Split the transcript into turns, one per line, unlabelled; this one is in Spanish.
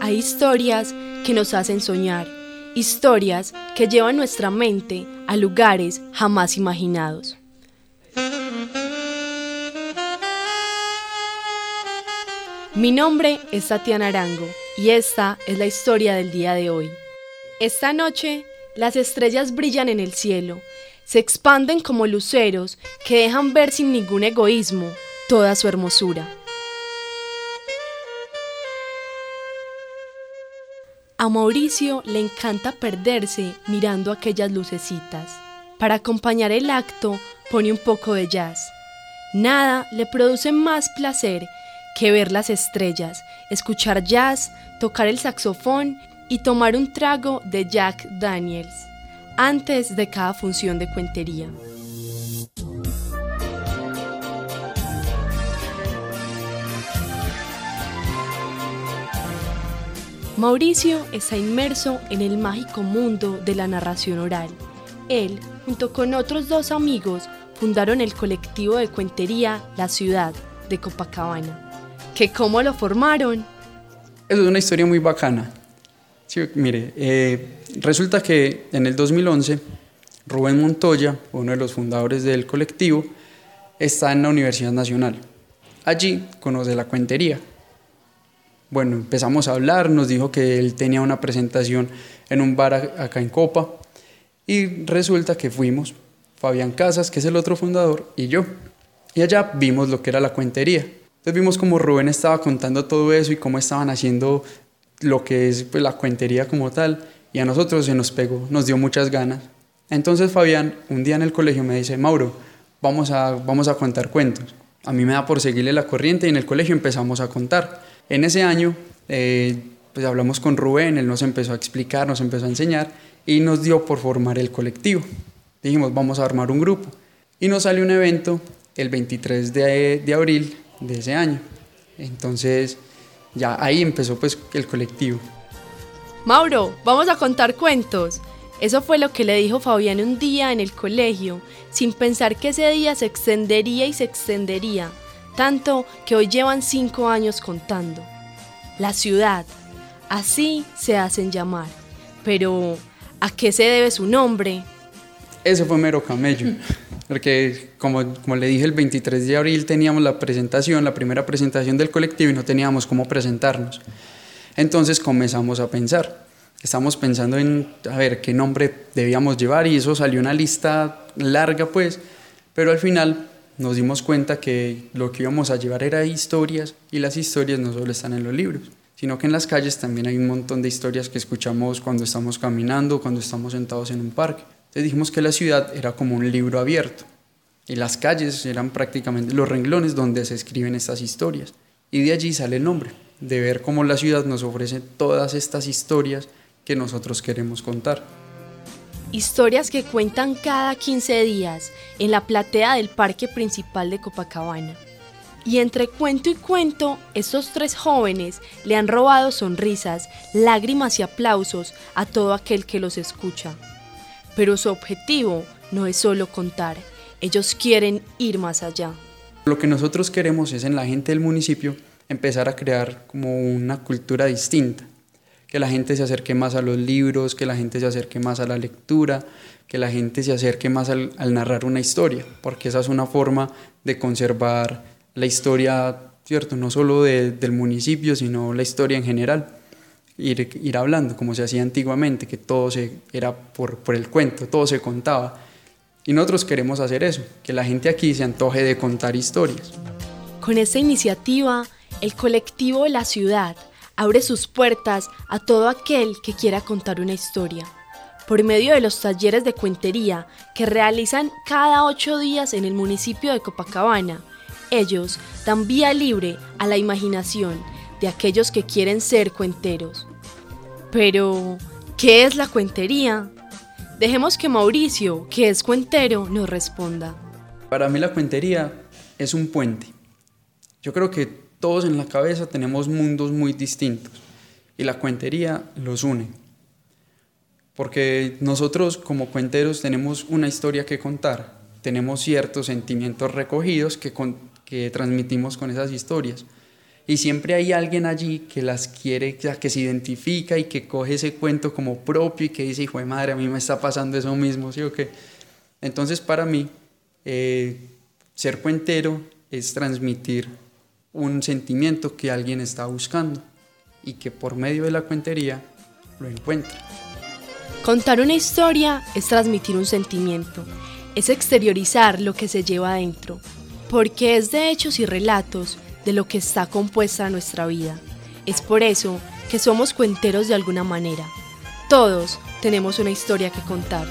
Hay historias que nos hacen soñar, historias que llevan nuestra mente a lugares jamás imaginados. Mi nombre es Tatiana Arango y esta es la historia del día de hoy. Esta noche, las estrellas brillan en el cielo, se expanden como luceros que dejan ver sin ningún egoísmo toda su hermosura. A Mauricio le encanta perderse mirando aquellas lucecitas. Para acompañar el acto pone un poco de jazz. Nada le produce más placer que ver las estrellas, escuchar jazz, tocar el saxofón y tomar un trago de Jack Daniels antes de cada función de cuentería. Mauricio está inmerso en el mágico mundo de la narración oral. Él, junto con otros dos amigos, fundaron el colectivo de cuentería La Ciudad de Copacabana que cómo lo formaron.
Es una historia muy bacana. mire, eh, resulta que en el 2011 Rubén Montoya, uno de los fundadores del colectivo, está en la Universidad Nacional. Allí conoce la cuentería. Bueno, empezamos a hablar, nos dijo que él tenía una presentación en un bar acá en Copa y resulta que fuimos, Fabián Casas, que es el otro fundador, y yo. Y allá vimos lo que era la cuentería. Entonces vimos como Rubén estaba contando todo eso y cómo estaban haciendo lo que es pues, la cuentería como tal y a nosotros se nos pegó, nos dio muchas ganas. Entonces Fabián un día en el colegio me dice, Mauro, vamos a, vamos a contar cuentos. A mí me da por seguirle la corriente y en el colegio empezamos a contar. En ese año eh, pues hablamos con Rubén, él nos empezó a explicar, nos empezó a enseñar y nos dio por formar el colectivo. Dijimos, vamos a armar un grupo. Y nos salió un evento el 23 de, de abril de ese año. Entonces, ya ahí empezó pues el colectivo.
Mauro, vamos a contar cuentos. Eso fue lo que le dijo Fabián un día en el colegio, sin pensar que ese día se extendería y se extendería, tanto que hoy llevan cinco años contando. La ciudad, así se hacen llamar. Pero, ¿a qué se debe su nombre?
Eso fue mero camello. porque como, como le dije, el 23 de abril teníamos la presentación, la primera presentación del colectivo y no teníamos cómo presentarnos. Entonces comenzamos a pensar, estamos pensando en, a ver, qué nombre debíamos llevar y eso salió una lista larga pues, pero al final nos dimos cuenta que lo que íbamos a llevar era historias y las historias no solo están en los libros, sino que en las calles también hay un montón de historias que escuchamos cuando estamos caminando, cuando estamos sentados en un parque. Entonces dijimos que la ciudad era como un libro abierto y las calles eran prácticamente los renglones donde se escriben estas historias. Y de allí sale el nombre, de ver cómo la ciudad nos ofrece todas estas historias que nosotros queremos contar.
Historias que cuentan cada 15 días en la platea del parque principal de Copacabana. Y entre cuento y cuento, estos tres jóvenes le han robado sonrisas, lágrimas y aplausos a todo aquel que los escucha. Pero su objetivo no es solo contar, ellos quieren ir más allá.
Lo que nosotros queremos es en la gente del municipio empezar a crear como una cultura distinta, que la gente se acerque más a los libros, que la gente se acerque más a la lectura, que la gente se acerque más al, narrar una historia, porque esa es una forma de conservar la historia, ¿cierto? No solo del municipio, sino la historia en general ir, ir hablando, como se hacía antiguamente, que todo se, era por, por el cuento, todo se contaba. Y nosotros queremos hacer eso, que la gente aquí se antoje de contar historias.
Con esta iniciativa, el colectivo de la ciudad abre sus puertas a todo aquel que quiera contar una historia. Por medio de los talleres de cuentería que realizan cada ocho días en el municipio de Copacabana, ellos dan vía libre a la imaginación de aquellos que quieren ser cuenteros. Pero, ¿qué es la cuentería? Dejemos que Mauricio, que es cuentero, nos responda.
Para mí la cuentería es un puente. Yo creo que todos en la cabeza tenemos mundos muy distintos y la cuentería los une. Porque nosotros como cuenteros tenemos una historia que contar, tenemos ciertos sentimientos recogidos que, que transmitimos con esas historias. Y siempre hay alguien allí que las quiere, que se identifica y que coge ese cuento como propio y que dice, hijo de madre, a mí me está pasando eso mismo, ¿sí o? Entonces, para mí, eh, ser cuentero es transmitir un sentimiento que alguien está buscando y que por medio de la cuentería lo encuentra.
Contar una historia es transmitir un sentimiento, es exteriorizar lo que se lleva adentro, porque es de hechos y relatos de lo que está compuesta nuestra vida. Es por eso que somos cuenteros de alguna manera. Todos tenemos una historia que contar.